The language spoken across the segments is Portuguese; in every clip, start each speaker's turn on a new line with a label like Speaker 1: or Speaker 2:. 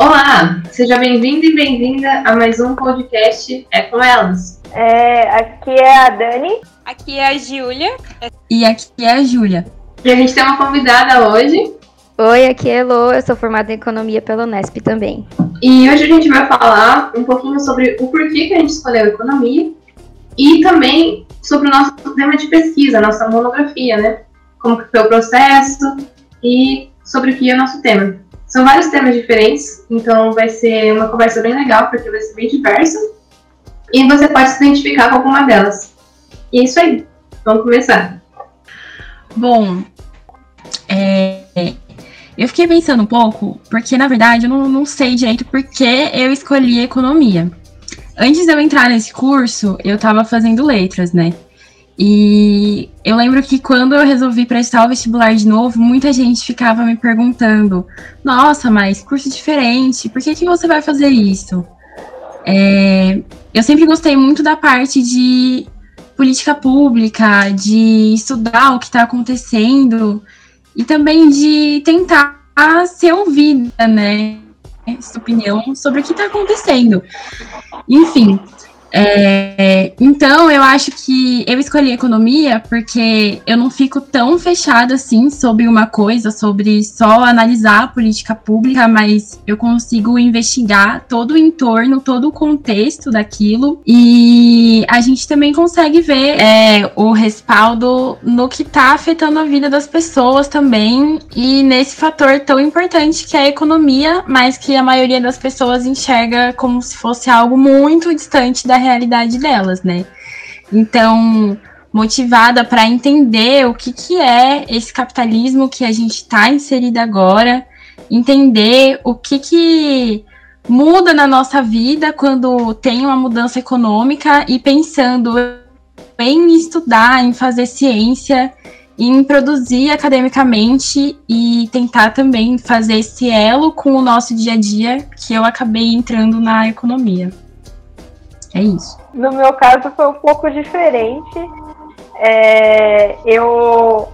Speaker 1: Olá, seja bem-vindo e bem-vinda a mais um podcast É com Elas.
Speaker 2: É, aqui é a Dani.
Speaker 3: Aqui é a Júlia.
Speaker 4: E aqui é a Júlia.
Speaker 1: E a gente tem uma convidada hoje.
Speaker 5: Oi, aqui é Elo, eu sou formada em Economia pela Unesp também.
Speaker 1: E hoje a gente vai falar um pouquinho sobre o porquê que a gente escolheu Economia e também sobre o nosso tema de pesquisa, nossa monografia, né? Como que foi o processo e sobre o que é o nosso tema. São vários temas diferentes, então vai ser uma conversa bem legal, porque vai ser bem diversa. E você pode se identificar com alguma delas. E é isso aí. Vamos começar.
Speaker 4: Bom, é, eu fiquei pensando um pouco, porque na verdade eu não, não sei direito por que eu escolhi economia. Antes de eu entrar nesse curso, eu estava fazendo letras, né? E eu lembro que quando eu resolvi prestar o vestibular de novo, muita gente ficava me perguntando: Nossa, mas curso diferente, por que, que você vai fazer isso? É, eu sempre gostei muito da parte de política pública, de estudar o que está acontecendo e também de tentar ser ouvida, né? Sua opinião sobre o que está acontecendo. Enfim, é, então, eu acho que eu escolhi economia porque eu não fico tão fechada assim sobre uma coisa, sobre só analisar a política pública, mas eu consigo investigar todo o entorno, todo o contexto daquilo. E a gente também consegue ver é, o respaldo no que está afetando a vida das pessoas também. E nesse fator tão importante que é a economia, mas que a maioria das pessoas enxerga como se fosse algo muito distante da realidade delas, né? Então, motivada para entender o que, que é esse capitalismo que a gente está inserido agora, entender o que, que muda na nossa vida quando tem uma mudança econômica e pensando em estudar, em fazer ciência, em produzir academicamente e tentar também fazer esse elo com o nosso dia a dia, que eu acabei entrando na economia. É isso.
Speaker 2: No meu caso foi um pouco diferente. É, eu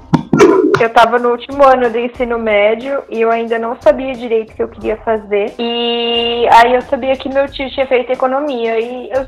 Speaker 2: eu estava no último ano do ensino médio e eu ainda não sabia direito o que eu queria fazer. E aí eu sabia que meu tio tinha feito economia. E eu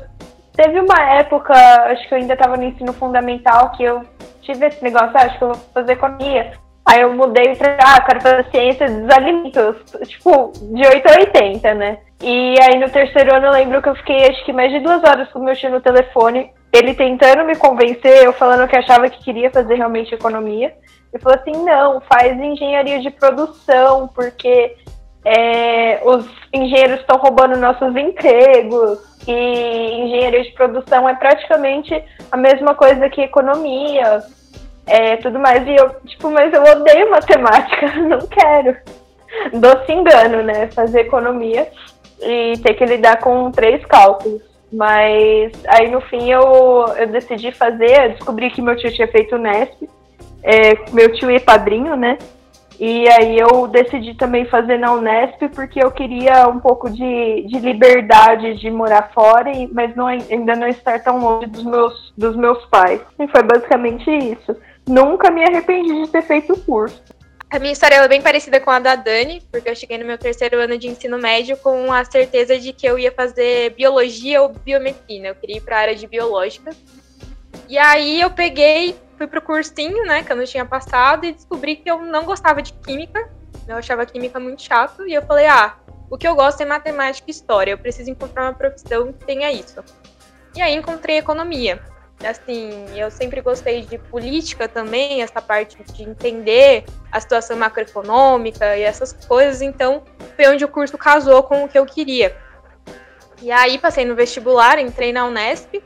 Speaker 2: teve uma época, acho que eu ainda estava no ensino fundamental, que eu tive esse negócio, ah, acho que eu vou fazer economia. Aí eu mudei pra, ah, quero fazer ciência dos alimentos, tipo, de 8 a 80, né? E aí no terceiro ano eu lembro que eu fiquei acho que mais de duas horas com meu tio no telefone, ele tentando me convencer, eu falando que achava que queria fazer realmente economia. Ele falou assim, não, faz engenharia de produção, porque é, os engenheiros estão roubando nossos empregos e engenharia de produção é praticamente a mesma coisa que economia, é, tudo mais. E eu, tipo, mas eu odeio matemática, não quero. Doce engano, né? Fazer economia e ter que lidar com três cálculos. Mas aí no fim eu, eu decidi fazer, descobri que meu tio tinha feito o Nesp, é, meu tio é padrinho, né? E aí eu decidi também fazer na Unesp porque eu queria um pouco de, de liberdade de morar fora, e, mas não, ainda não estar tão longe dos meus, dos meus pais. E foi basicamente isso. Nunca me arrependi de ter feito o curso.
Speaker 3: A minha história é bem parecida com a da Dani, porque eu cheguei no meu terceiro ano de ensino médio com a certeza de que eu ia fazer biologia ou biomedicina. Eu queria ir para a área de biológica. E aí eu peguei, fui pro cursinho, né, que eu não tinha passado, e descobri que eu não gostava de química. Eu achava química muito chato, e eu falei, ah, o que eu gosto é matemática e história, eu preciso encontrar uma profissão que tenha isso. E aí encontrei economia. Assim, eu sempre gostei de política também, essa parte de entender a situação macroeconômica e essas coisas, então foi onde o curso casou com o que eu queria. E aí passei no vestibular, entrei na Unesp,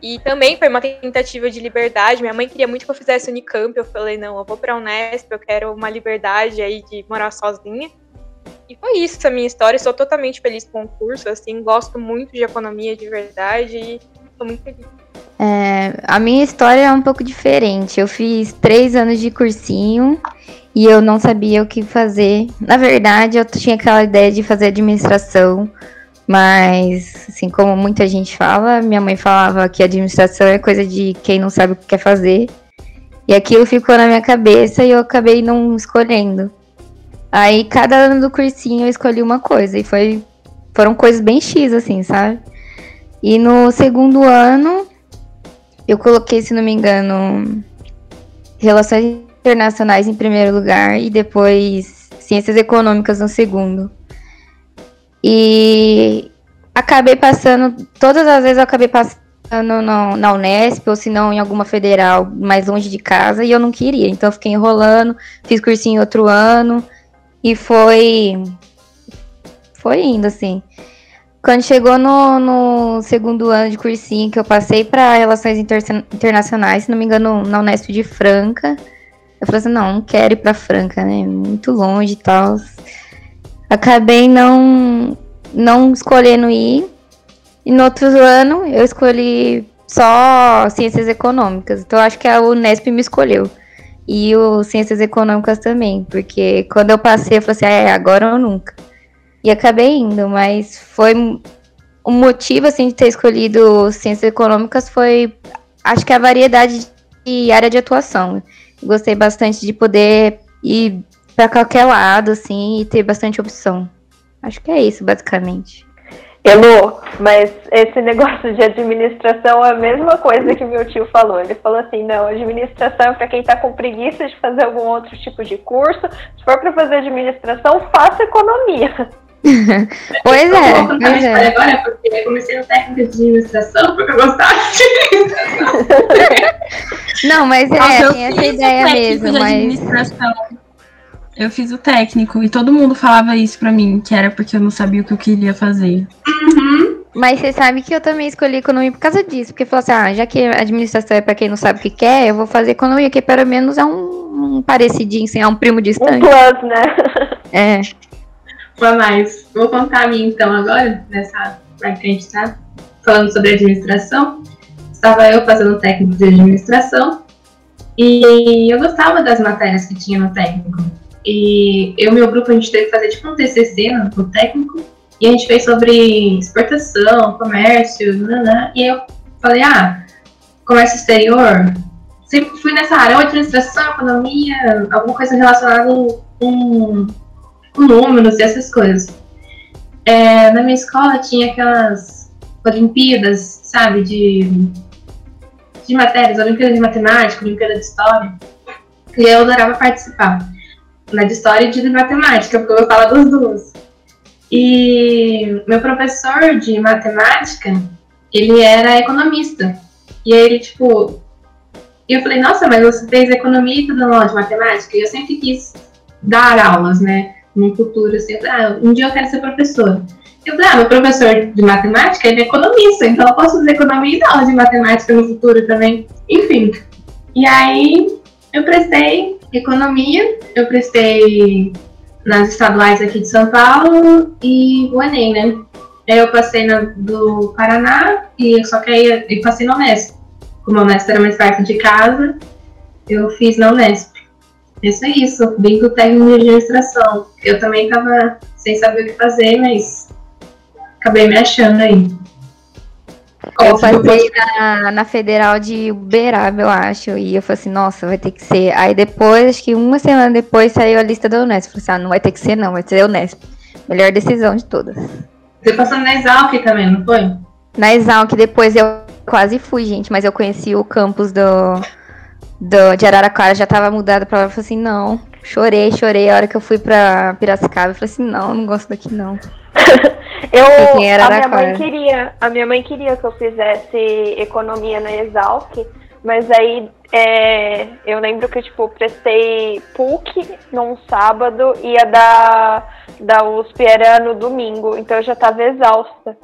Speaker 3: e também foi uma tentativa de liberdade. Minha mãe queria muito que eu fizesse Unicamp. Eu falei, não, eu vou para a Unesp, eu quero uma liberdade aí de morar sozinha. E foi isso a minha história. Sou totalmente feliz com o curso, assim, gosto muito de economia de verdade e estou muito feliz.
Speaker 5: É, a minha história é um pouco diferente. Eu fiz três anos de cursinho e eu não sabia o que fazer. Na verdade, eu tinha aquela ideia de fazer administração mas, assim, como muita gente fala, minha mãe falava que administração é coisa de quem não sabe o que quer fazer. E aquilo ficou na minha cabeça e eu acabei não escolhendo. Aí cada ano do cursinho eu escolhi uma coisa e foi foram coisas bem X assim, sabe? E no segundo ano eu coloquei, se não me engano, relações internacionais em primeiro lugar e depois ciências econômicas no segundo. E acabei passando, todas as vezes eu acabei passando no, na Unesp, ou se não em alguma federal mais longe de casa, e eu não queria. Então fiquei enrolando, fiz cursinho outro ano, e foi. Foi indo, assim. Quando chegou no, no segundo ano de cursinho, que eu passei para Relações Inter Internacionais, se não me engano, na Unesp de Franca, eu falei assim: não, não quero ir para Franca, né? Muito longe e tal. Acabei não, não escolhendo ir. E no outro ano eu escolhi só ciências econômicas. Então acho que a Unesp me escolheu. E o ciências econômicas também, porque quando eu passei eu falei assim, ah, é, agora ou nunca. E acabei indo, mas foi o motivo assim de ter escolhido ciências econômicas foi acho que a variedade de área de atuação. Gostei bastante de poder ir para qualquer lado assim e ter bastante opção. Acho que é isso basicamente.
Speaker 2: Elô, mas esse negócio de administração é a mesma coisa que meu tio falou. Ele falou assim: não, administração é para quem está com preguiça de fazer algum outro tipo de curso. Se for para fazer administração, faça economia.
Speaker 5: pois é. Pois
Speaker 1: é. Agora, porque eu comecei no técnico de administração porque eu gostava de
Speaker 5: não, mas é, Nossa, tem essa ideia mesmo. Mas...
Speaker 4: Eu fiz o técnico e todo mundo falava isso pra mim, que era porque eu não sabia o que eu queria fazer.
Speaker 5: Uhum. Mas você sabe que eu também escolhi economia por causa disso. Porque falou assim, ah, já que administração é pra quem não sabe o que quer, eu vou fazer economia, que pelo menos é um, um parecidinho, assim, é um primo distante. Um
Speaker 2: plus, né?
Speaker 5: É.
Speaker 1: Mas vou contar a minha então agora, nessa parte que a gente tá falando sobre administração. Estava eu fazendo técnico de administração e eu gostava das matérias que tinha no técnico. E eu e meu grupo, a gente teve que fazer tipo um TCC no, técnico, e a gente fez sobre exportação, comércio, nanã, e eu falei, ah, comércio exterior, sempre fui nessa área, ou administração, economia, alguma coisa relacionada com números e essas coisas. É, na minha escola tinha aquelas Olimpíadas, sabe, de, de matérias, Olimpíada de Matemática, Olimpíada de História, e eu adorava participar na de história e de matemática, porque eu gostava das duas. E meu professor de matemática, ele era economista. E aí ele, tipo. E eu falei, nossa, mas você fez economia e tudo não de matemática? E eu sempre quis dar aulas, né? No futuro, assim, ah, um dia eu quero ser professora. Eu falei, ah, meu professor de matemática, ele é economista, então eu posso fazer economia e aula de matemática no futuro também. Enfim. E aí eu prestei economia, eu prestei nas estaduais aqui de São Paulo e o Enem, né? Aí eu passei na do Paraná e só que aí eu passei na Unesp. Como a Unesp era mais perto de casa, eu fiz na Unesp. Isso é isso, vim do técnico de administração. Eu também tava sem saber o que fazer, mas acabei me achando aí.
Speaker 5: Eu passei na, na Federal de Uberaba, eu acho. E eu falei assim, nossa, vai ter que ser. Aí depois, acho que uma semana depois, saiu a lista da Unesp. Eu falei assim, ah, não vai ter que ser, não, vai ser a Unesp. Melhor decisão de todas.
Speaker 1: Você passou na Exalc também, não foi?
Speaker 5: Na Exalc, depois eu quase fui, gente, mas eu conheci o campus do, do, de Araraquara, já tava mudado pra lá. Eu falei assim, não. Chorei, chorei. A hora que eu fui pra Piracicaba, eu falei assim, não, não gosto daqui, não.
Speaker 2: Eu, a minha mãe queria, a minha mãe queria que eu fizesse economia na Exalc, mas aí é, eu lembro que tipo prestei PUC num sábado e a da da USP era no domingo, então eu já estava exausta.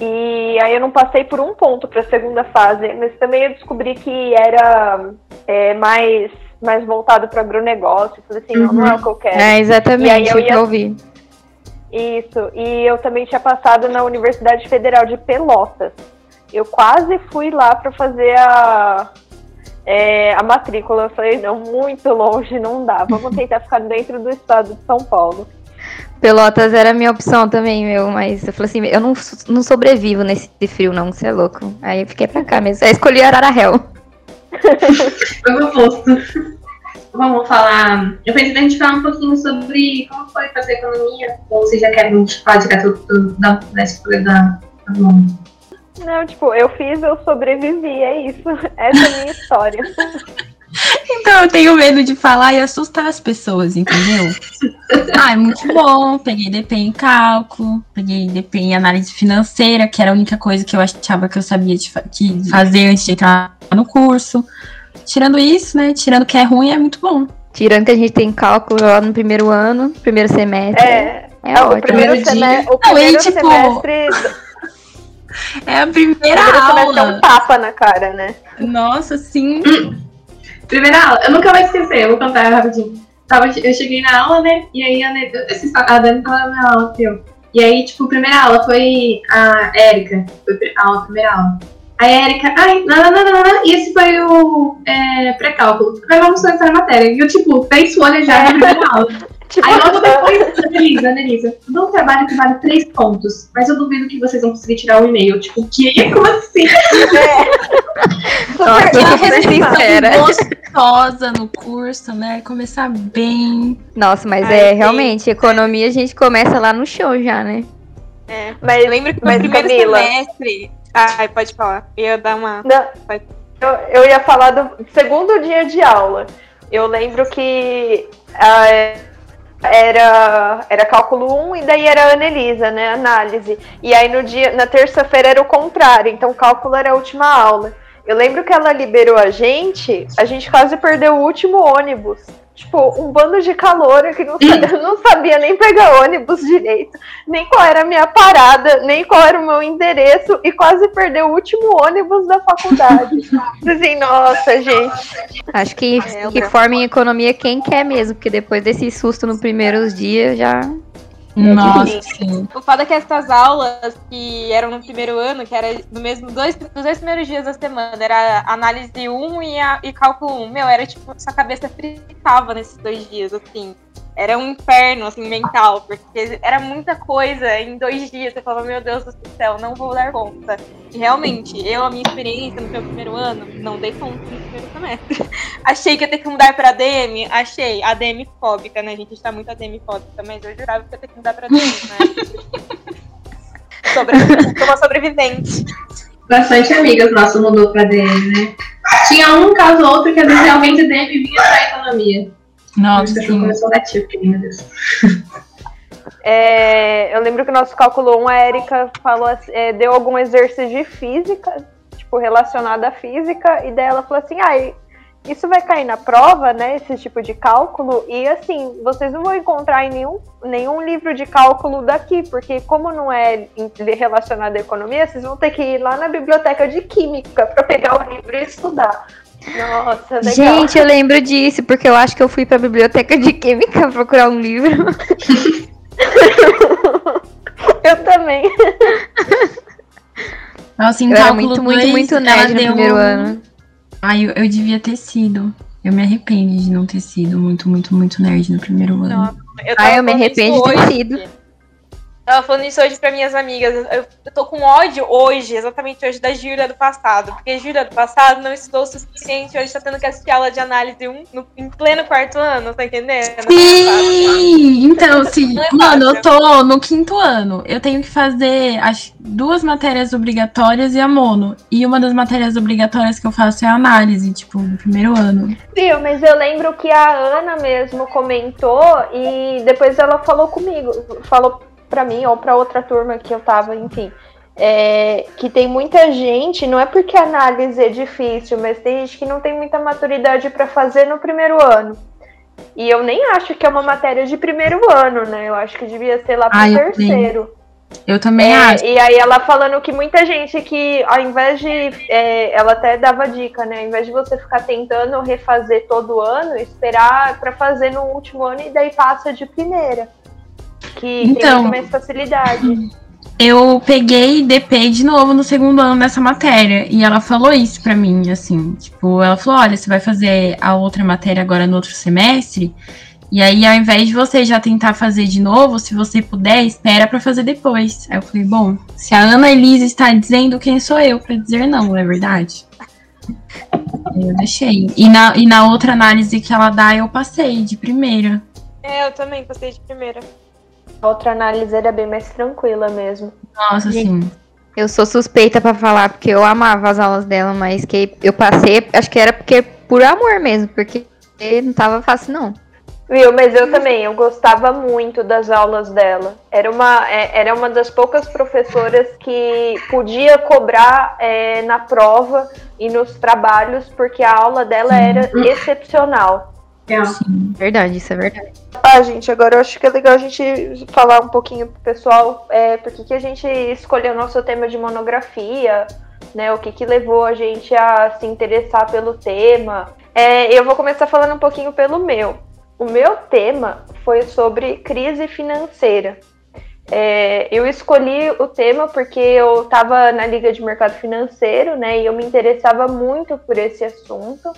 Speaker 2: E aí eu não passei por um ponto para a segunda fase, mas também eu descobri que era é, mais mais voltado para agronegócio. Falei assim, uhum. não, é o que eu quero.
Speaker 5: É exatamente eu ia, que eu ouvi.
Speaker 2: Isso, e eu também tinha passado na Universidade Federal de Pelotas. Eu quase fui lá para fazer a, é, a matrícula. Eu falei, não, muito longe, não dá. Vamos tentar ficar dentro do estado de São Paulo.
Speaker 5: Pelotas era a minha opção também, meu, mas eu falei assim, eu não, não sobrevivo nesse frio, não, você é louco. Aí eu fiquei pra cá mesmo. Aí escolhi Ararahel.
Speaker 1: Foi o oposto. vamos falar. Eu pensei a gente falar um pouquinho sobre como foi fazer economia. Ou vocês já querem falar direto do, da, da escolha da, da
Speaker 2: Não, tipo, eu fiz, eu sobrevivi, é isso. Essa é a minha história.
Speaker 4: Então eu tenho medo de falar e assustar as pessoas, entendeu? ah, é muito bom. Peguei DP em cálculo, peguei DP em análise financeira, que era a única coisa que eu achava que eu sabia de fa que fazer antes de entrar no curso. Tirando isso, né? Tirando que é ruim, é muito bom.
Speaker 5: Tirando que a gente tem cálculo lá no primeiro ano, primeiro semestre.
Speaker 2: É, é, o primeiro, semestre, o primeiro Não, e, tipo, semestre.
Speaker 4: É a primeira aula.
Speaker 2: É um tapa na cara, né?
Speaker 4: Nossa, sim.
Speaker 1: Primeira aula, eu nunca vou esquecer, eu vou contar rapidinho. Tava, eu cheguei na aula, né? E aí a, a Dani tava na minha aula, eu. E aí, tipo, a primeira aula foi a Érica. Foi a aula, a primeira aula. Aí a Erika, ai, não, não, não, não, e esse foi o é, pré-cálculo. Mas vamos começar a matéria. E eu, tipo, três folhas já na primeira aula. Tipo, Aí logo depois, Anelisa, Anelisa, eu dou um trabalho que vale três pontos, mas eu duvido que vocês vão conseguir tirar o e-mail. Tipo, o que? Como assim?
Speaker 4: É. Nossa, sincera. gostosa no curso, né? Começar bem.
Speaker 5: Nossa, mas Ai, é, realmente, economia a gente começa lá no show já, né?
Speaker 3: É, mas lembro que no primeiro Camila, semestre Ai, pode falar. Eu ia dar uma.
Speaker 2: Não, eu, eu ia falar do segundo dia de aula. Eu lembro que uh, era, era cálculo 1 e daí era Anelisa, né? Análise. E aí no dia, na terça-feira era o contrário, então cálculo era a última aula. Eu lembro que ela liberou a gente, a gente quase perdeu o último ônibus tipo, um bando de calor que não, não sabia nem pegar ônibus direito, nem qual era a minha parada, nem qual era o meu endereço, e quase perdeu o último ônibus da faculdade. assim, nossa, gente.
Speaker 5: Acho que, é, que forma em economia quem quer mesmo, porque depois desse susto nos primeiros dias já
Speaker 4: Nossa, sim.
Speaker 3: O foda é que essas aulas que eram no primeiro ano, que era no mesmo dois, dos dois primeiros dias da semana, era análise 1 e, a, e cálculo 1. Meu, era tipo, sua cabeça fritava nesses dois dias, assim era um inferno, assim, mental, porque era muita coisa em dois dias. Você falava, meu Deus do céu, não vou dar conta. E realmente, eu, a minha experiência no meu primeiro ano, não dei conta no primeiro semestre. achei que ia ter que mudar pra ADM, achei ADM fóbica, né? A gente está muito ADM fóbica, mas eu jurava que ia ter que mudar pra ADM, né? Sobre, uma sobrevivente.
Speaker 1: Bastante amigas nossas mudou pra ADM, né? Tinha um caso ou outro que às vezes realmente ADM vinha pra economia.
Speaker 4: Nossa, sim.
Speaker 1: começou negativo, meu Deus.
Speaker 2: É, eu lembro que o nosso cálculo 1, a Erika falou, é, deu algum exercício de física, tipo, relacionado à física, e daí ela falou assim, ah, isso vai cair na prova, né, esse tipo de cálculo, e assim, vocês não vão encontrar em nenhum, nenhum livro de cálculo daqui, porque como não é relacionado à economia, vocês vão ter que ir lá na biblioteca de química para pegar o livro e estudar. Nossa, legal.
Speaker 5: Gente, eu lembro disso, porque eu acho que eu fui pra biblioteca de química procurar um livro.
Speaker 2: eu também.
Speaker 4: Nossa, em
Speaker 5: eu era muito, dois, muito, muito nerd no primeiro um... ano.
Speaker 4: Ai, eu, eu devia ter sido. Eu me arrependo de não ter sido muito, muito, muito nerd no primeiro ano. Não,
Speaker 5: eu ah, eu me arrependo de ter sido.
Speaker 3: Tava falando isso hoje pra minhas amigas. Eu, eu tô com ódio hoje, exatamente hoje, da Júlia do passado. Porque Júlia do passado não estudou o suficiente. Hoje tá tendo que assistir aula de análise 1 no, em pleno quarto ano, tá entendendo?
Speaker 4: Sim! Então, sim. É Mano, eu tô no quinto ano. Eu tenho que fazer as duas matérias obrigatórias e a mono. E uma das matérias obrigatórias que eu faço é a análise, tipo, no primeiro ano.
Speaker 2: Sim, mas eu lembro que a Ana mesmo comentou e depois ela falou comigo. Falou para mim ou para outra turma que eu tava, enfim. É, que tem muita gente, não é porque a análise é difícil, mas tem gente que não tem muita maturidade para fazer no primeiro ano. E eu nem acho que é uma matéria de primeiro ano, né? Eu acho que devia ser lá pro ah, terceiro.
Speaker 4: Eu também
Speaker 2: é,
Speaker 4: acho.
Speaker 2: E aí ela falando que muita gente que, ao invés de. É, ela até dava dica, né? Ao invés de você ficar tentando refazer todo ano, esperar para fazer no último ano e daí passa de primeira que então, tem mais facilidade.
Speaker 4: Eu peguei DP de novo no segundo ano dessa matéria. E ela falou isso pra mim, assim. Tipo, ela falou: olha, você vai fazer a outra matéria agora no outro semestre. E aí, ao invés de você já tentar fazer de novo, se você puder, espera para fazer depois. Aí eu falei, bom, se a Ana Elisa está dizendo, quem sou eu para dizer não, não é verdade? Eu deixei. E na, e na outra análise que ela dá, eu passei de primeira.
Speaker 3: É, eu também passei de primeira.
Speaker 2: A outra análise era bem mais tranquila mesmo.
Speaker 4: Nossa,
Speaker 5: Gente.
Speaker 4: sim.
Speaker 5: Eu sou suspeita pra falar, porque eu amava as aulas dela, mas que eu passei, acho que era porque por amor mesmo, porque não tava fácil, não.
Speaker 2: Viu, mas eu também, eu gostava muito das aulas dela. Era uma, é, era uma das poucas professoras que podia cobrar é, na prova e nos trabalhos, porque a aula dela era excepcional.
Speaker 1: É.
Speaker 5: Verdade, isso é verdade.
Speaker 2: Ah, gente, agora eu acho que é legal a gente falar um pouquinho pro pessoal é, por que que a gente escolheu o nosso tema de monografia, né? O que, que levou a gente a se interessar pelo tema. É, eu vou começar falando um pouquinho pelo meu. O meu tema foi sobre crise financeira. É, eu escolhi o tema porque eu estava na Liga de Mercado Financeiro, né? E eu me interessava muito por esse assunto.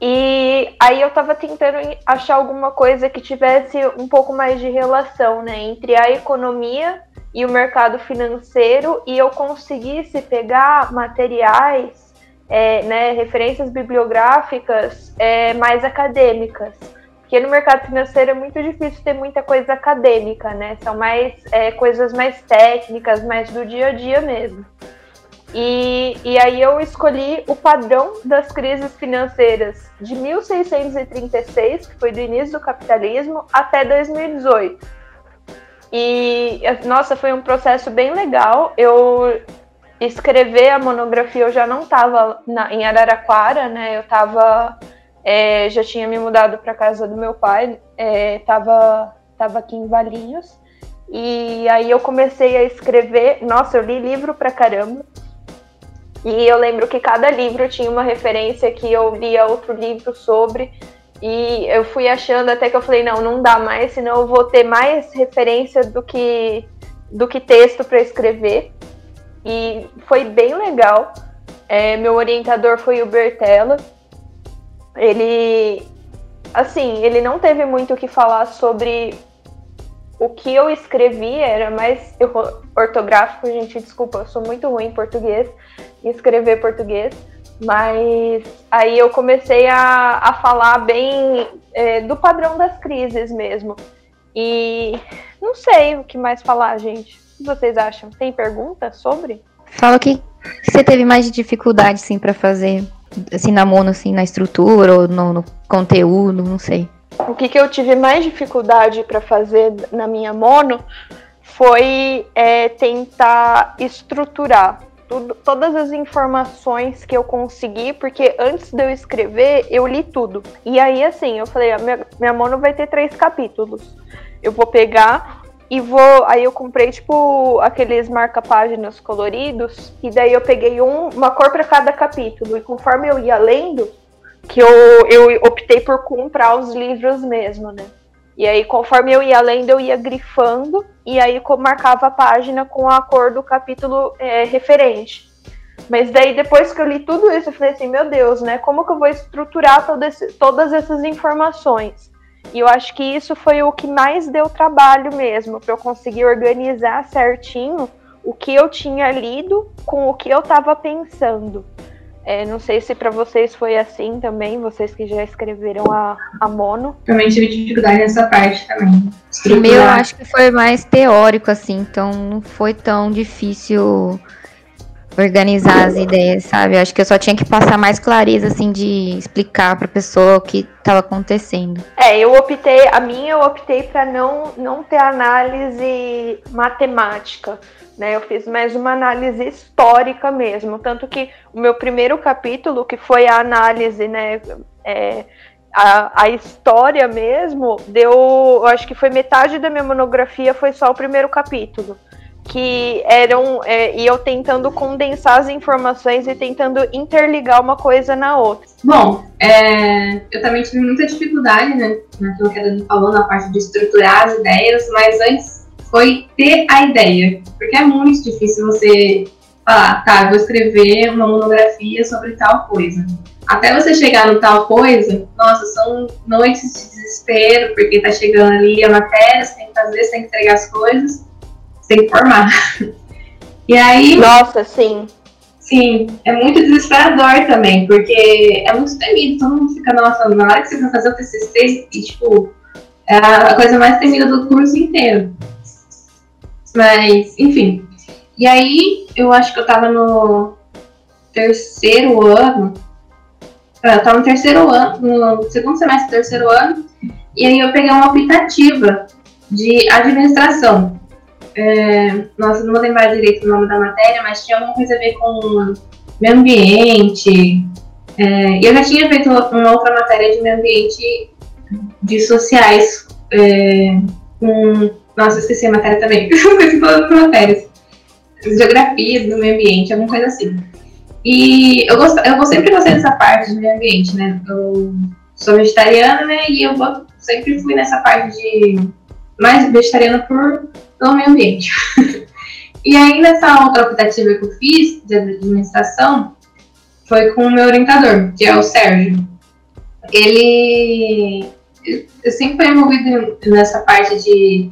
Speaker 2: E aí eu estava tentando achar alguma coisa que tivesse um pouco mais de relação, né, entre a economia e o mercado financeiro, e eu conseguisse pegar materiais, é, né, referências bibliográficas é, mais acadêmicas. Porque no mercado financeiro é muito difícil ter muita coisa acadêmica, né? São mais é, coisas mais técnicas, mais do dia a dia mesmo. E, e aí eu escolhi o padrão das crises financeiras de 1636, que foi do início do capitalismo, até 2018. E, nossa, foi um processo bem legal. Eu escrever a monografia, eu já não estava em Araraquara, né? Eu estava, é, já tinha me mudado para casa do meu pai, estava é, tava aqui em Valinhos. E aí eu comecei a escrever. Nossa, eu li livro pra caramba. E eu lembro que cada livro tinha uma referência que eu lia outro livro sobre. E eu fui achando até que eu falei, não, não dá mais, senão eu vou ter mais referência do que, do que texto para escrever. E foi bem legal. É, meu orientador foi o Bertella. Ele, assim, ele não teve muito o que falar sobre o que eu escrevi, era mais ortográfico, gente, desculpa, eu sou muito ruim em português, em escrever português. Mas aí eu comecei a, a falar bem é, do padrão das crises mesmo. E não sei o que mais falar, gente. O que vocês acham? Tem pergunta sobre?
Speaker 5: Fala o que você teve mais de dificuldade, assim, para fazer, assim, na mono, assim, na estrutura ou no, no conteúdo, não sei.
Speaker 2: O que, que eu tive mais dificuldade para fazer na minha mono foi é, tentar estruturar tudo, todas as informações que eu consegui, porque antes de eu escrever, eu li tudo. E aí, assim, eu falei, a minha, minha mono vai ter três capítulos. Eu vou pegar e vou. Aí eu comprei, tipo, aqueles marca-páginas coloridos, e daí eu peguei um, uma cor para cada capítulo. E conforme eu ia lendo, que eu, eu optei por comprar os livros mesmo, né? E aí, conforme eu ia lendo, eu ia grifando, e aí marcava a página com a cor do capítulo é, referente. Mas daí, depois que eu li tudo isso, eu falei assim, meu Deus, né? Como que eu vou estruturar esse, todas essas informações? E eu acho que isso foi o que mais deu trabalho mesmo, para eu conseguir organizar certinho o que eu tinha lido com o que eu estava pensando. É, não sei se para vocês foi assim também, vocês que já escreveram a, a mono.
Speaker 1: Também tive dificuldade nessa parte também.
Speaker 5: O meu eu acho que foi mais teórico, assim, então não foi tão difícil organizar as ideias, sabe? Eu acho que eu só tinha que passar mais clareza, assim, de explicar pra pessoa o que estava acontecendo.
Speaker 2: É, eu optei, a minha eu optei para não, não ter análise matemática né? Eu fiz mais uma análise histórica mesmo, tanto que o meu primeiro capítulo, que foi a análise, né, é, a, a história mesmo, deu, eu acho que foi metade da minha monografia, foi só o primeiro capítulo que eram é, e eu tentando condensar as informações e tentando interligar uma coisa na outra.
Speaker 1: Bom, é, eu também tive muita dificuldade, né, naquilo que a Dani falou, na parte de estruturar as ideias, mas antes foi ter a ideia. Porque é muito difícil você falar, tá, vou escrever uma monografia sobre tal coisa. Até você chegar no tal coisa, nossa, são noites de desespero, porque tá chegando ali a matéria, você tem que fazer, você tem que entregar as coisas, que formar. E aí.
Speaker 2: Nossa, sim.
Speaker 1: Sim, é muito desesperador também, porque é muito temido, todo mundo fica, nossa, na hora que você vai fazer o TCC, e, tipo, é a coisa mais temida do curso inteiro. Mas, enfim. E aí, eu acho que eu tava no terceiro ano, é, eu tava no terceiro ano, no segundo semestre do terceiro ano, e aí eu peguei uma optativa de administração. É, nossa, não vou lembrar direito o nome da matéria, mas tinha alguma coisa a ver com meio ambiente. É, eu já tinha feito uma outra matéria de meio ambiente de sociais. É, com, nossa, esqueci a matéria também. Esqueci todas as matérias. Geografia do meio ambiente, alguma coisa assim. E eu, gost, eu sempre gostei dessa parte de meio ambiente, né? Eu sou vegetariana, né? E eu sempre fui nessa parte de mais vegetariana por pelo meio ambiente. e aí, nessa outra optativa que eu fiz de administração, foi com o meu orientador, que é o Sérgio. Ele. Eu sempre fui envolvido nessa parte de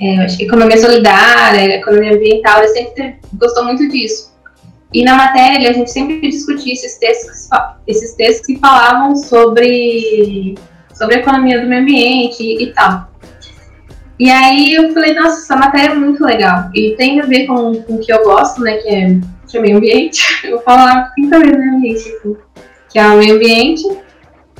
Speaker 1: é, economia solidária, economia ambiental, ele sempre gostou muito disso. E na matéria a gente sempre discutia esses textos, esses textos que falavam sobre, sobre a economia do meio ambiente e, e tal. E aí eu falei, nossa, essa matéria é muito legal. E tem a ver com, com o que eu gosto, né? Que é, que é meio ambiente. Eu vou falar tem também do meio ambiente, tipo, que é o meio ambiente.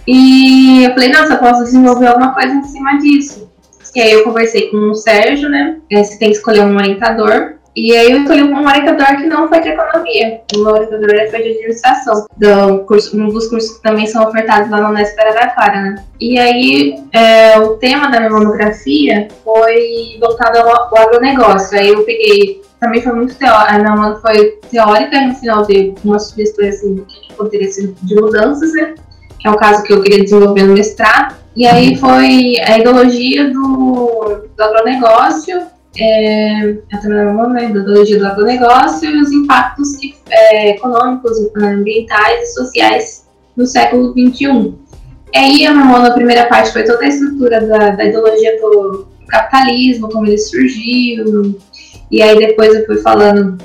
Speaker 1: E eu falei, nossa, eu posso desenvolver alguma coisa em cima disso. E aí eu conversei com o Sérgio, né? Você tem que escolher um orientador. E aí eu escolhi um orientador que não foi de economia. O meu orientador foi de administração. Do curso, um dos cursos que também são ofertados lá na Unesp Araraquara, né? E aí é, o tema da minha monografia foi voltado ao, ao agronegócio. Aí eu peguei também foi muito teórica, a minha foi teórica, no final dei umas sugestões assim, que poderia ser de mudanças, né? Que é o caso que eu queria desenvolver no mestrado. E aí foi a ideologia do, do agronegócio é, a ideologia do agronegócio e os impactos que, é, econômicos, ambientais e sociais no século XXI. E aí, a Mamona, a primeira parte, foi toda a estrutura da, da ideologia do capitalismo, como ele surgiu, e aí depois eu fui falando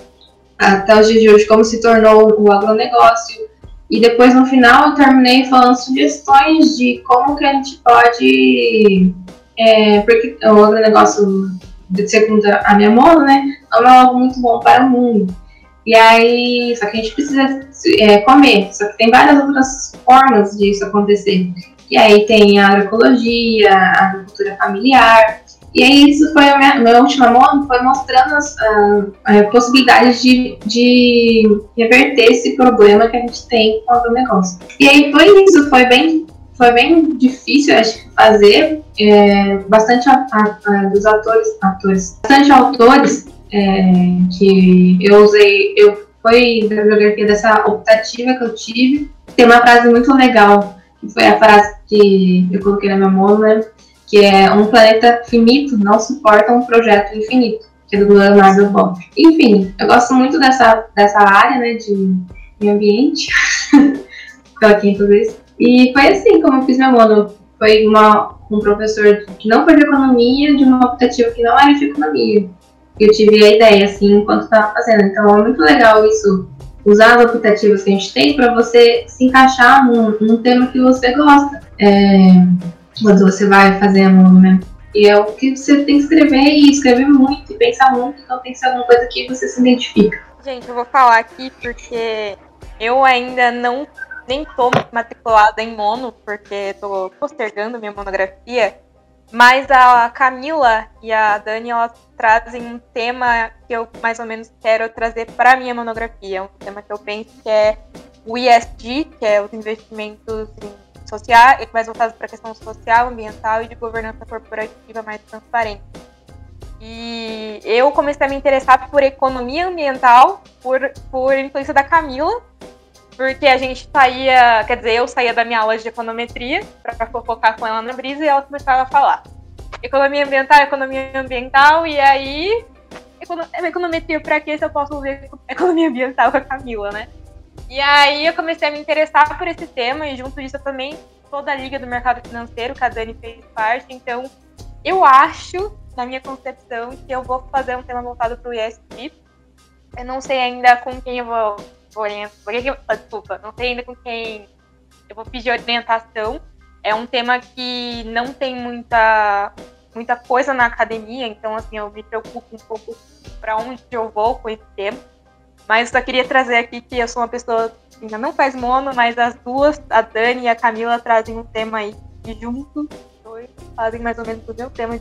Speaker 1: até os dias de hoje como se tornou o agronegócio, e depois no final eu terminei falando sugestões de como que a gente pode, é, porque o agronegócio segundo a minha mono, né, não é algo muito bom para o mundo. E aí, só que a gente precisa é, comer, só que tem várias outras formas disso acontecer. E aí tem a agroecologia, a agricultura familiar. E aí isso foi a minha, minha última mono, foi mostrando as uh, possibilidades de, de reverter esse problema que a gente tem com o agronegócio. E aí foi isso, foi bem foi bem difícil, acho, fazer. É, bastante a, a, a, dos atores, atores, bastante autores é, que eu usei, eu foi da biografia dessa optativa que eu tive. Tem uma frase muito legal, que foi a frase que eu coloquei na minha mão, né? Que é um planeta finito não suporta um projeto infinito, que é do Leonardo Boff. Enfim, eu gosto muito dessa, dessa área, né, de meio ambiente. Coloquei tudo isso. E foi assim como eu fiz meu mono. Foi uma, um professor que não foi de economia, de uma optativa que não era de economia. Eu tive a ideia, assim, enquanto estava fazendo. Então é muito legal isso, usar as optativas que a gente tem para você se encaixar num, num, tema que você gosta. É, quando você vai fazer mono, né? E é o que você tem que escrever e escrever muito e pensar muito, então tem que ser alguma coisa que você se identifica.
Speaker 3: Gente, eu vou falar aqui porque eu ainda não nem tô matriculada em mono, porque tô postergando minha monografia, mas a Camila e a Dani, elas trazem um tema que eu mais ou menos quero trazer para minha monografia, um tema que eu penso que é o ISD, que é os investimentos sociais, mais voltados para a questão social, ambiental e de governança corporativa mais transparente. E eu comecei a me interessar por economia ambiental por, por influência da Camila, porque a gente saía, quer dizer, eu saía da minha aula de econometria para focar com ela na brisa e ela começava a falar economia ambiental, economia ambiental, e aí econometria para quê se eu posso ver economia ambiental com a Camila, né? E aí eu comecei a me interessar por esse tema e junto disso também toda a liga do mercado financeiro que a Dani fez parte, então eu acho, na minha concepção, que eu vou fazer um tema voltado para o ESG. Eu não sei ainda com quem eu vou desculpa, não sei ainda com quem eu vou pedir orientação. É um tema que não tem muita, muita coisa na academia, então assim, eu me preocupo um pouco para onde eu vou com esse tema. Mas só queria trazer aqui que eu sou uma pessoa que ainda não faz mono, mas as duas, a Dani e a Camila, trazem um tema aí e juntos fazem mais ou menos o meu tema.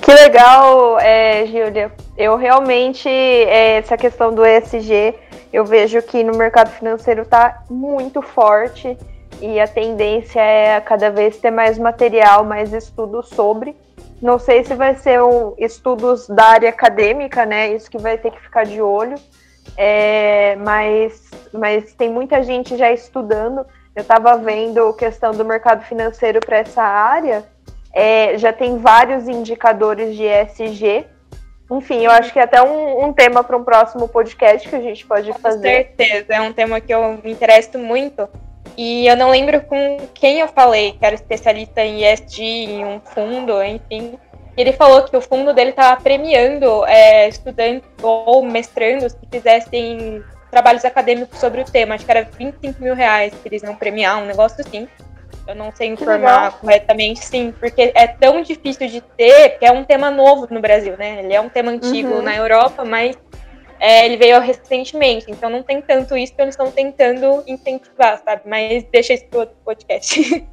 Speaker 2: Que legal, é, Gília. Eu realmente, é, essa questão do ESG, eu vejo que no mercado financeiro está muito forte e a tendência é cada vez ter mais material, mais estudos sobre. Não sei se vai ser um, estudos da área acadêmica, né? Isso que vai ter que ficar de olho. É, mas, mas tem muita gente já estudando. Eu estava vendo questão do mercado financeiro para essa área. É, já tem vários indicadores de ESG. Enfim, eu acho que é até um, um tema para um próximo podcast que a gente pode
Speaker 3: Com
Speaker 2: fazer.
Speaker 3: Com certeza, é um tema que eu me interesso muito. E eu não lembro com quem eu falei, que era especialista em ESG, em um fundo, enfim. Ele falou que o fundo dele estava premiando é, estudantes ou mestrandos que fizessem trabalhos acadêmicos sobre o tema. Acho que era 25 mil reais que eles iam premiar, um negócio assim. Eu não sei informar corretamente, sim, porque é tão difícil de ter, porque é um tema novo no Brasil, né? Ele é um tema antigo
Speaker 2: Uhum.
Speaker 3: na Europa, mas é, ele veio recentemente, então não tem tanto isso, eles estão tentando incentivar, sabe? Mas deixa isso pro outro podcast.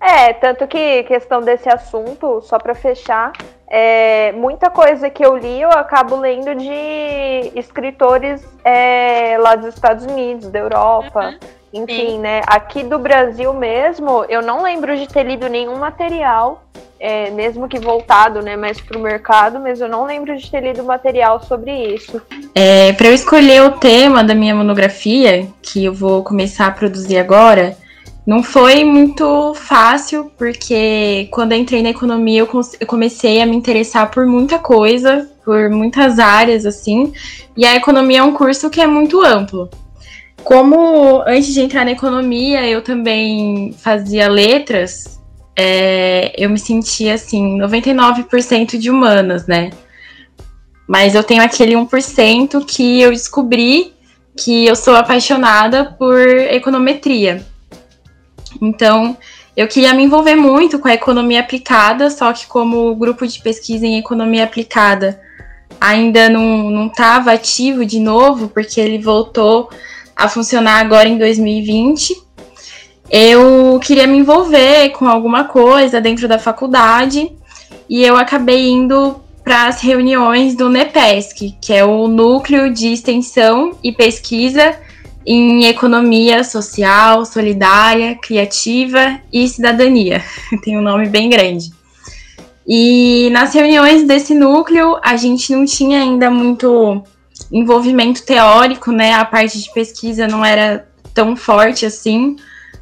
Speaker 2: É, tanto que questão desse assunto, só para fechar, é, muita coisa que eu li eu acabo lendo de escritores é, lá dos Estados Unidos, da Europa, enfim,
Speaker 3: Sim.
Speaker 2: né? Aqui do Brasil mesmo, eu não lembro de ter lido nenhum material, é, mesmo que voltado, né, mais pro mercado, mas eu não lembro de ter lido material sobre isso.
Speaker 4: É, para eu escolher o tema da minha monografia, que eu vou começar a produzir agora, não foi muito fácil, porque quando entrei na economia eu comecei a me interessar por muita coisa, por muitas áreas, assim, e a economia é um curso que é muito amplo. Como antes de entrar na economia eu também fazia letras, é, eu me sentia assim, 99% de humanas, né? Mas eu tenho aquele 1% que eu descobri que eu sou apaixonada por econometria. Então, eu queria me envolver muito com a economia aplicada, só que como o grupo de pesquisa em economia aplicada ainda não estava ativo de novo, porque ele voltou a funcionar agora em 2020, eu queria me envolver com alguma coisa dentro da faculdade e eu acabei indo para as reuniões do NEPESC, que é o Núcleo de Extensão e Pesquisa em Economia Social, Solidária, Criativa e Cidadania. Tem um nome bem grande. E nas reuniões desse núcleo, a gente não tinha ainda muito envolvimento teórico, né? A parte de pesquisa não era tão forte assim,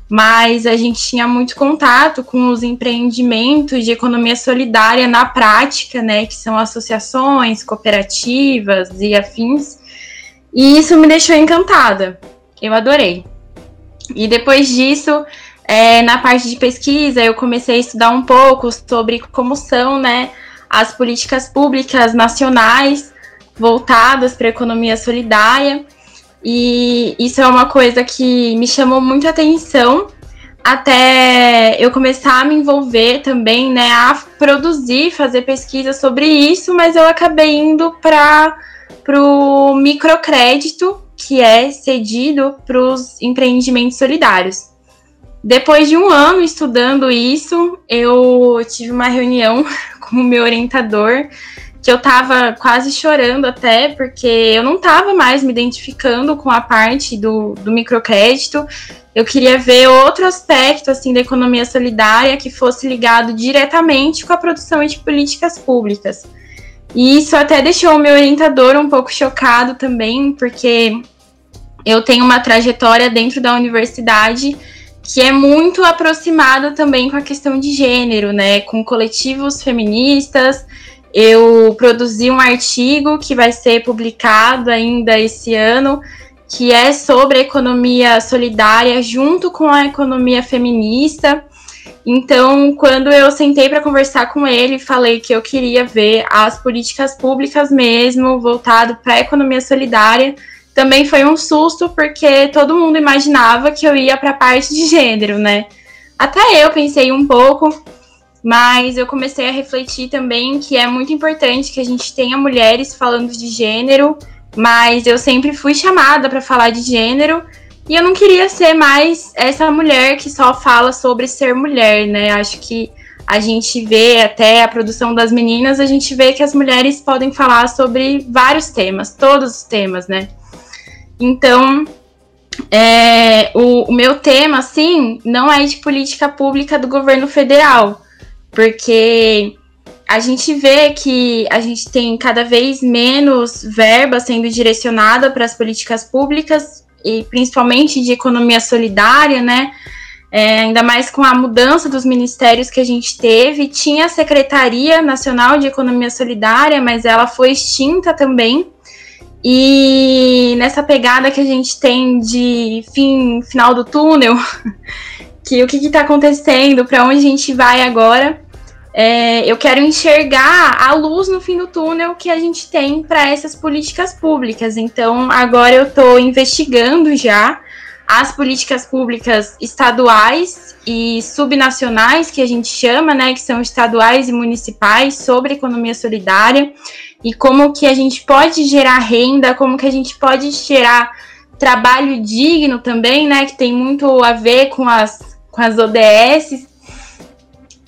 Speaker 4: mas a gente tinha muito contato com os empreendimentos de economia solidária na prática, né? Que são associações, cooperativas e afins. E isso me deixou encantada. Eu adorei. E depois disso, é, na parte de pesquisa, eu comecei a estudar um pouco sobre como são né, as políticas públicas nacionais voltadas para a economia solidária. E isso é uma coisa que me chamou muito a atenção até eu começar a me envolver também, né, a produzir, fazer pesquisa sobre isso, mas eu acabei indo para o microcrédito, que é cedido para os empreendimentos solidários. Depois de um ano estudando isso, eu tive uma reunião com o meu orientador, que eu tava quase chorando até, porque eu não tava mais me identificando com a parte do, do microcrédito. Eu queria ver outro aspecto assim da economia solidária que fosse ligado diretamente com a produção de políticas públicas. E isso até deixou o meu orientador um pouco chocado também, porque eu tenho uma trajetória dentro da universidade que é muito aproximada também com a questão de gênero, né? Com coletivos feministas. Eu produzi um artigo que vai ser publicado ainda esse ano, que é sobre a economia solidária junto com a economia feminista. Então, quando eu sentei para conversar com ele, falei que eu queria ver as políticas públicas mesmo voltado para a economia solidária, também foi um susto, porque todo mundo imaginava que eu ia para a parte de gênero, né? Até eu pensei um pouco, mas eu comecei a refletir também que é muito importante que a gente tenha mulheres falando de gênero, mas eu sempre fui chamada para falar de gênero e eu não queria ser mais essa mulher que só fala sobre ser mulher, né? Acho que a gente vê até a produção das meninas, a gente vê que as mulheres podem falar sobre vários temas, todos os temas, né? Então, é, o, o, meu tema, assim, não é de política pública do governo federal, porque a gente vê que a gente tem cada vez menos verba sendo direcionada para as políticas públicas, e principalmente de economia solidária, né? É, ainda mais com a mudança dos ministérios que a gente teve, tinha a Secretaria Nacional de Economia Solidária, mas ela foi extinta também. E nessa pegada que a gente tem de fim, final do túnel, que o que está acontecendo, para onde a gente vai agora, é, eu quero enxergar a luz no fim do túnel que a gente tem para essas políticas públicas. Então, agora eu estou investigando já as políticas públicas estaduais e subnacionais, que a gente chama, né, que são estaduais e municipais, sobre economia solidária e como que a gente pode gerar renda, como que a gente pode gerar trabalho digno também, né, que tem muito a ver com as, com as ODS.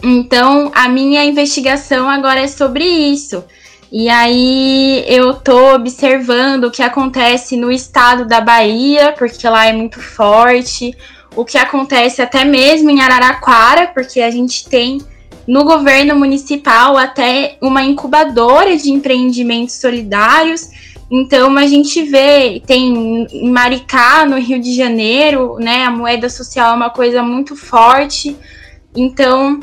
Speaker 4: Então, a minha investigação agora é sobre isso. E aí eu tô observando o que acontece no estado da Bahia, porque lá é muito forte, o que acontece até mesmo em Araraquara, porque a gente tem no governo municipal até uma incubadora de empreendimentos solidários. Então a gente vê, tem em Maricá, no Rio de Janeiro, né, a moeda social é uma coisa muito forte. Então,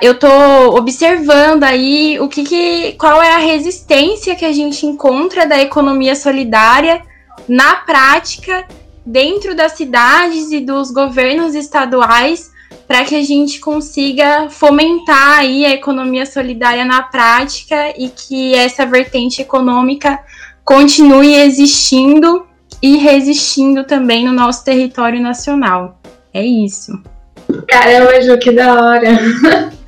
Speaker 4: eu tô observando aí o que, que qual é a resistência que a gente encontra da economia solidária na prática dentro das cidades e dos governos estaduais para que a gente consiga fomentar aí a economia solidária na prática e que essa vertente econômica continue existindo e resistindo também no nosso território nacional. É isso.
Speaker 1: Caramba, Ju, que da hora.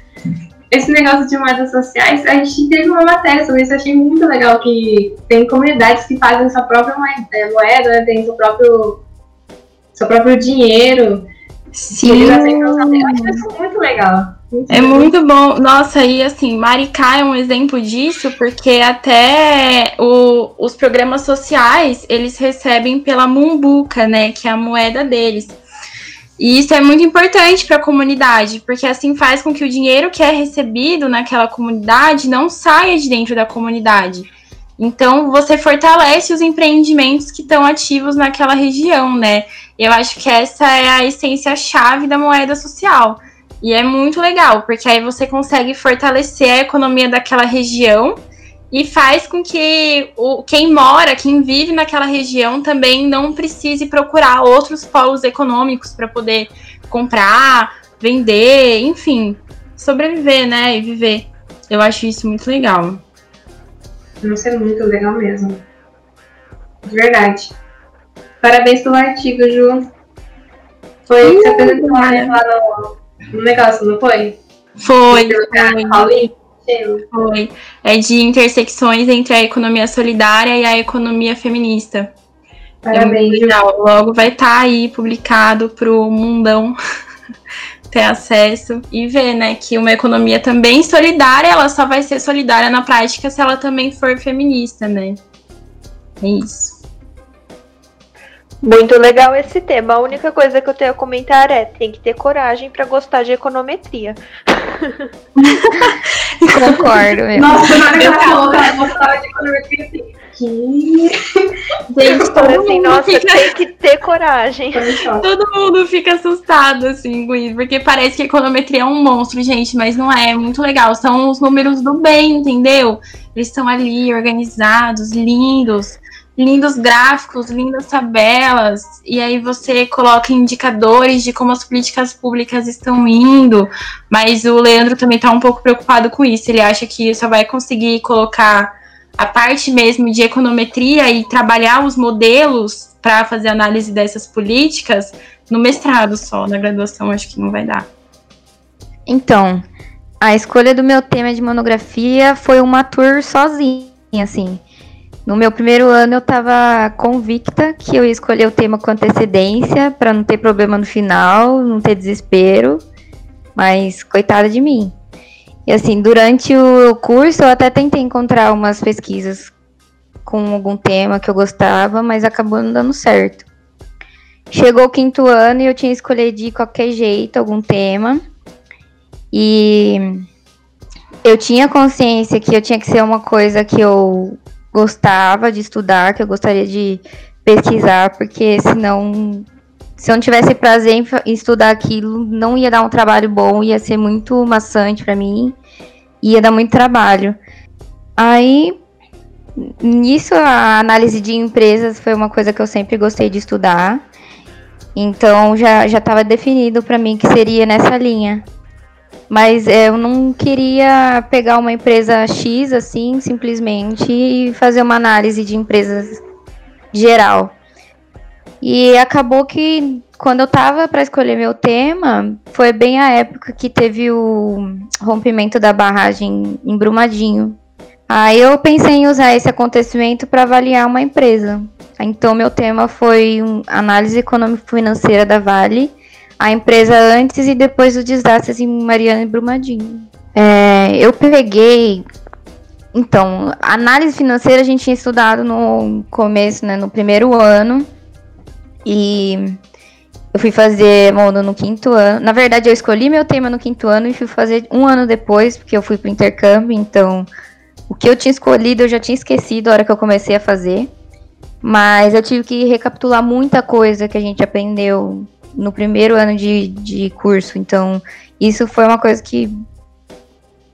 Speaker 1: Esse negócio de moedas sociais, a gente teve uma matéria sobre isso, eu achei muito legal que tem comunidades que fazem sua própria moeda, é, moeda né, tem seu próprio, seu próprio dinheiro.
Speaker 4: Sim. Eles aceitam.
Speaker 1: Eu acho isso muito legal.
Speaker 4: Muito é muito bom. Nossa, e assim, Maricá é um exemplo disso, porque até o, os programas sociais, eles recebem pela Mumbuca, né, que é a moeda deles. E isso é muito importante para a comunidade, porque assim faz com que o dinheiro que é recebido naquela comunidade não saia de dentro da comunidade. Então, você fortalece os empreendimentos que estão ativos naquela região, né? Eu acho que essa é a essência-chave da moeda social. E é muito legal, porque aí você consegue fortalecer a economia daquela região e faz com que o, quem mora, quem vive naquela região também não precise procurar outros polos econômicos para poder comprar, vender, enfim, sobreviver, né, e viver. Eu acho isso muito legal.
Speaker 1: Nossa, é muito legal mesmo. De verdade. Parabéns pelo artigo, Ju. Foi uh, você apresentou lá no, no negócio, não foi?
Speaker 4: Foi. foi. Foi. É de intersecções entre a economia solidária e a economia feminista.
Speaker 1: Parabéns, é legal.
Speaker 4: Logo vai estar tá aí publicado para o mundão ter acesso e ver, né, que uma economia também solidária, ela só vai ser solidária na prática se ela também for feminista, né? É isso.
Speaker 2: Muito legal esse tema. A única coisa que eu tenho a comentar é: tem que ter coragem para gostar de econometria.
Speaker 5: Concordo.
Speaker 1: Meu. Nossa, na hora que ela falou que ela gostava de econometria, assim. Que...
Speaker 2: Gente, todo assim, nossa, fica... tem que ter coragem.
Speaker 4: Todo mundo fica assustado, assim, com isso, porque parece que econometria é um monstro, gente, mas não é, é muito legal. São os números do bem, entendeu? Eles estão ali organizados, lindos lindos gráficos, lindas tabelas, e aí você coloca indicadores de como as políticas públicas estão indo, mas o Leandro também está um pouco preocupado com isso. Ele acha que só vai conseguir colocar a parte mesmo de econometria e trabalhar os modelos para fazer análise dessas políticas no mestrado só, na graduação acho que não vai dar.
Speaker 5: Então, a escolha do meu tema de monografia foi uma tour sozinha, assim. No meu primeiro ano eu estava convicta que eu ia escolher o tema com antecedência para não ter problema no final, não ter desespero. Mas coitada de mim. E assim, durante o curso eu até tentei encontrar umas pesquisas com algum tema que eu gostava, mas acabou não dando certo. Chegou o quinto ano e eu tinha escolhido de qualquer jeito algum tema. E eu tinha consciência que eu tinha que ser uma coisa que eu gostava de estudar, que eu gostaria de pesquisar, porque senão, se eu não tivesse prazer em, estudar aquilo, não ia dar um trabalho bom, ia ser muito maçante para mim, ia dar muito trabalho. Aí, nisso, a análise de empresas foi uma coisa que eu sempre gostei de estudar. Então, já estava definido para mim que seria nessa linha. Mas é, eu não queria pegar uma empresa X assim, simplesmente, e fazer uma análise de empresas geral. E acabou que quando eu tava para escolher meu tema, foi bem a época que teve o rompimento da barragem em Brumadinho. Aí eu pensei em usar esse acontecimento para avaliar uma empresa. Então meu tema foi um, análise econômico-financeira da Vale a empresa antes e depois do desastre em Mariana e Brumadinho. É, eu peguei. Então, análise financeira a gente tinha estudado no começo, né, no primeiro ano. E eu fui fazer mono no quinto ano. Na verdade, eu escolhi meu tema no quinto ano e fui fazer um ano depois, porque eu fui pro intercâmbio. Então, o que eu tinha escolhido eu já tinha esquecido a hora que eu comecei a fazer. Mas eu tive que recapitular muita coisa que a gente aprendeu no primeiro ano de, de curso. Então, isso foi uma coisa que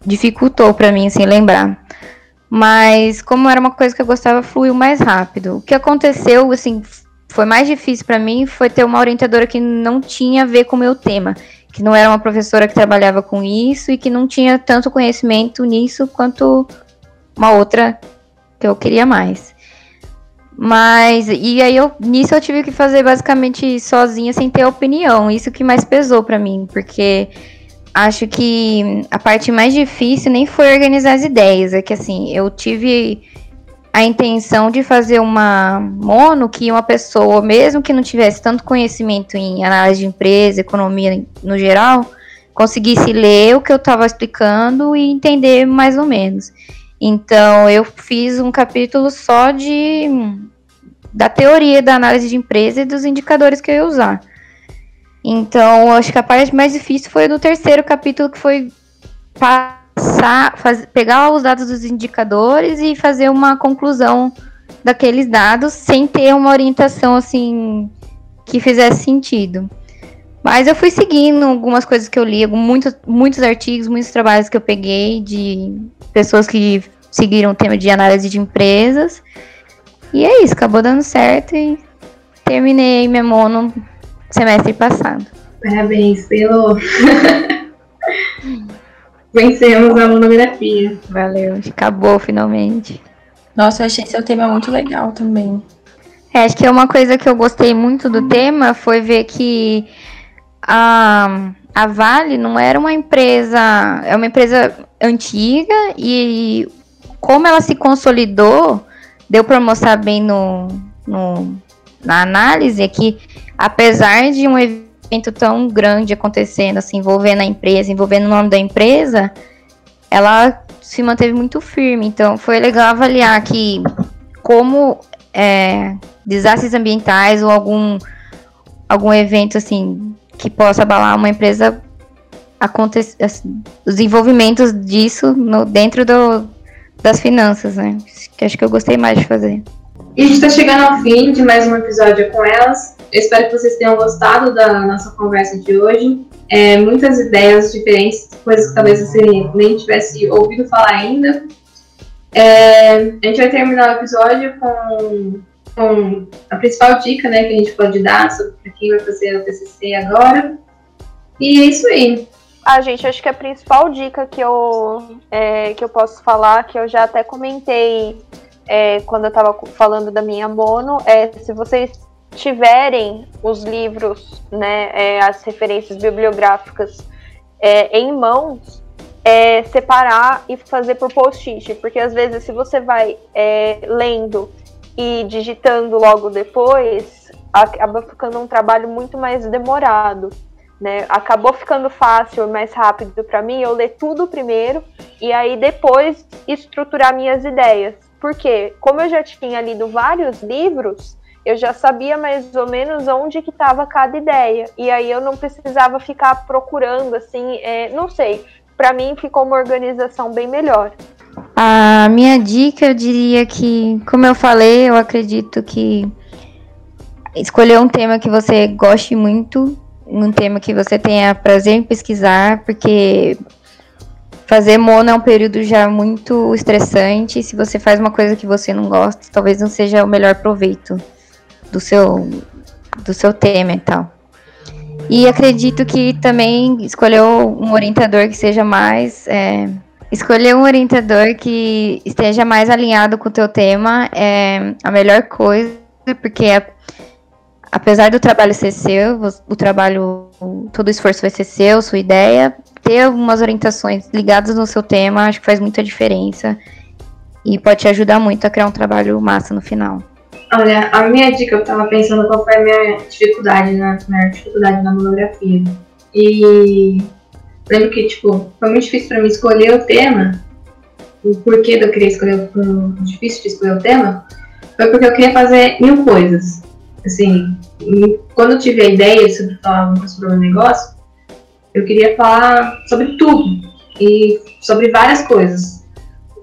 Speaker 5: dificultou para mim, assim, lembrar. Mas, como era uma coisa que eu gostava, fluiu mais rápido. O que aconteceu, assim, foi mais difícil para mim foi ter uma orientadora que não tinha a ver com o meu tema. Que não era uma professora que trabalhava com isso e que não tinha tanto conhecimento nisso quanto uma outra que eu queria mais. Mas, e aí eu, nisso eu tive que fazer basicamente sozinha, sem ter opinião. Isso que mais pesou para mim, porque acho que a parte mais difícil nem foi organizar as ideias. É que assim, eu tive a intenção de fazer uma mono que uma pessoa, mesmo que não tivesse tanto conhecimento em análise de empresa, economia no geral, conseguisse ler o que eu estava explicando e entender mais ou menos. Então, eu fiz um capítulo só de da teoria da análise de empresa e dos indicadores que eu ia usar. Então, acho que a parte mais difícil foi no terceiro capítulo, que foi passar, faz, pegar os dados dos indicadores e fazer uma conclusão daqueles dados sem ter uma orientação assim que fizesse sentido. Mas eu fui seguindo algumas coisas que eu li, muitos, muitos artigos, muitos trabalhos que eu peguei de pessoas que seguiram o tema de análise de empresas. E é isso, acabou dando certo e terminei minha mono semestre passado.
Speaker 1: Parabéns, pelo. Vencemos a monografia.
Speaker 5: Valeu, acabou finalmente.
Speaker 4: Nossa, eu achei seu tema muito legal também.
Speaker 5: É, acho que é uma coisa que eu gostei muito do tema foi ver que a, a Vale não era uma empresa, é uma empresa antiga e como ela se consolidou, deu para mostrar bem no, no, na análise é que apesar de um evento tão grande acontecendo, assim, envolvendo a empresa, envolvendo o nome da empresa, ela se manteve muito firme. Então foi legal avaliar que como é, desastres ambientais ou algum algum evento assim que possa abalar uma empresa acontece assim, os envolvimentos disso no, dentro do, das finanças, né? Que acho que eu gostei mais de fazer.
Speaker 1: E a gente está chegando ao fim de mais um episódio com elas. Eu espero que vocês tenham gostado da nossa conversa de hoje. É, muitas ideias diferentes, coisas que talvez você nem tivesse ouvido falar ainda. É, a gente vai terminar o episódio com, com a principal dica né, que a gente pode dar sobre quem vai fazer o TCC agora. E é isso aí.
Speaker 2: Ah, gente, acho que a principal dica que eu, é, que eu posso falar, que eu já até comentei é, quando eu estava falando da minha mono, é se vocês tiverem os livros, né, é, as referências bibliográficas é, em mãos, é, separar e fazer por post-it, porque às vezes se você vai é, lendo e digitando logo depois, acaba ficando um trabalho muito mais demorado. Né? Acabou ficando fácil, mais rápido para mim eu ler tudo primeiro e aí depois estruturar minhas ideias. Porque como eu já tinha lido vários livros, eu já sabia mais ou menos onde que estava cada ideia. E aí eu não precisava ficar procurando assim, é, não sei. Para mim ficou uma organização bem melhor.
Speaker 5: A minha dica, eu diria que, como eu falei, eu acredito que escolher um tema que você goste muito um tema que você tenha prazer em pesquisar, porque fazer mono é um período já muito estressante. E se você faz uma coisa que você não gosta, talvez não seja o melhor proveito do seu, do seu tema e tal. E acredito que também escolher um orientador que seja mais. É, escolher um orientador que esteja mais alinhado com o teu tema é a melhor coisa, porque é apesar do trabalho ser seu, o trabalho, todo o esforço vai ser seu, sua ideia, ter algumas orientações ligadas no seu tema, acho que faz muita diferença e pode te ajudar muito a criar um trabalho massa no final.
Speaker 1: Olha, a minha dica, eu tava pensando qual foi a minha dificuldade, na maior dificuldade na monografia. E lembro que, tipo, foi muito difícil para mim escolher o tema, o porquê eu querer escolher, o difícil de escolher o tema, foi porque eu queria fazer mil coisas. Assim, quando eu tive a ideia sobre falar sobre o negócio, eu queria falar sobre tudo e sobre várias coisas.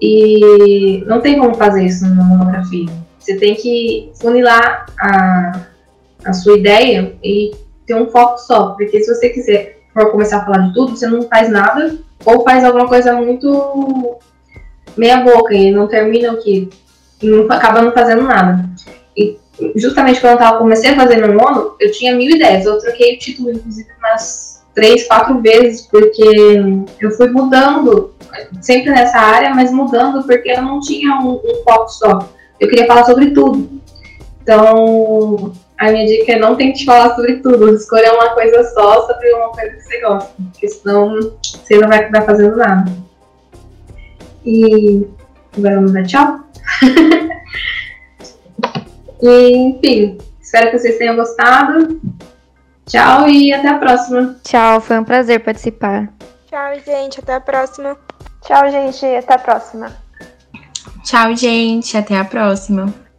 Speaker 1: E não tem como fazer isso numa monografia. Você tem que funilar a, a sua ideia e ter um foco só. Porque se você quiser for começar a falar de tudo, você não faz nada ou faz alguma coisa muito meia boca e não termina o que não acaba não fazendo nada. E justamente quando eu tava, comecei a fazer meu mono, eu tinha mil ideias. Eu troquei o título, inclusive, umas três, quatro vezes, porque eu fui mudando, sempre nessa área, mas mudando porque eu não tinha um, um foco só. Eu queria falar sobre tudo. Então, a minha dica é não tente falar sobre tudo, escolha uma coisa só sobre uma coisa que você gosta, porque senão você não vai acabar fazendo nada. E agora vamos dar tchau? E, enfim, espero que vocês tenham gostado. Tchau e até a próxima.
Speaker 5: Tchau, foi um prazer participar.
Speaker 3: Tchau, gente, até a próxima.
Speaker 2: Tchau, gente, até a próxima.
Speaker 4: Tchau, gente, até a próxima.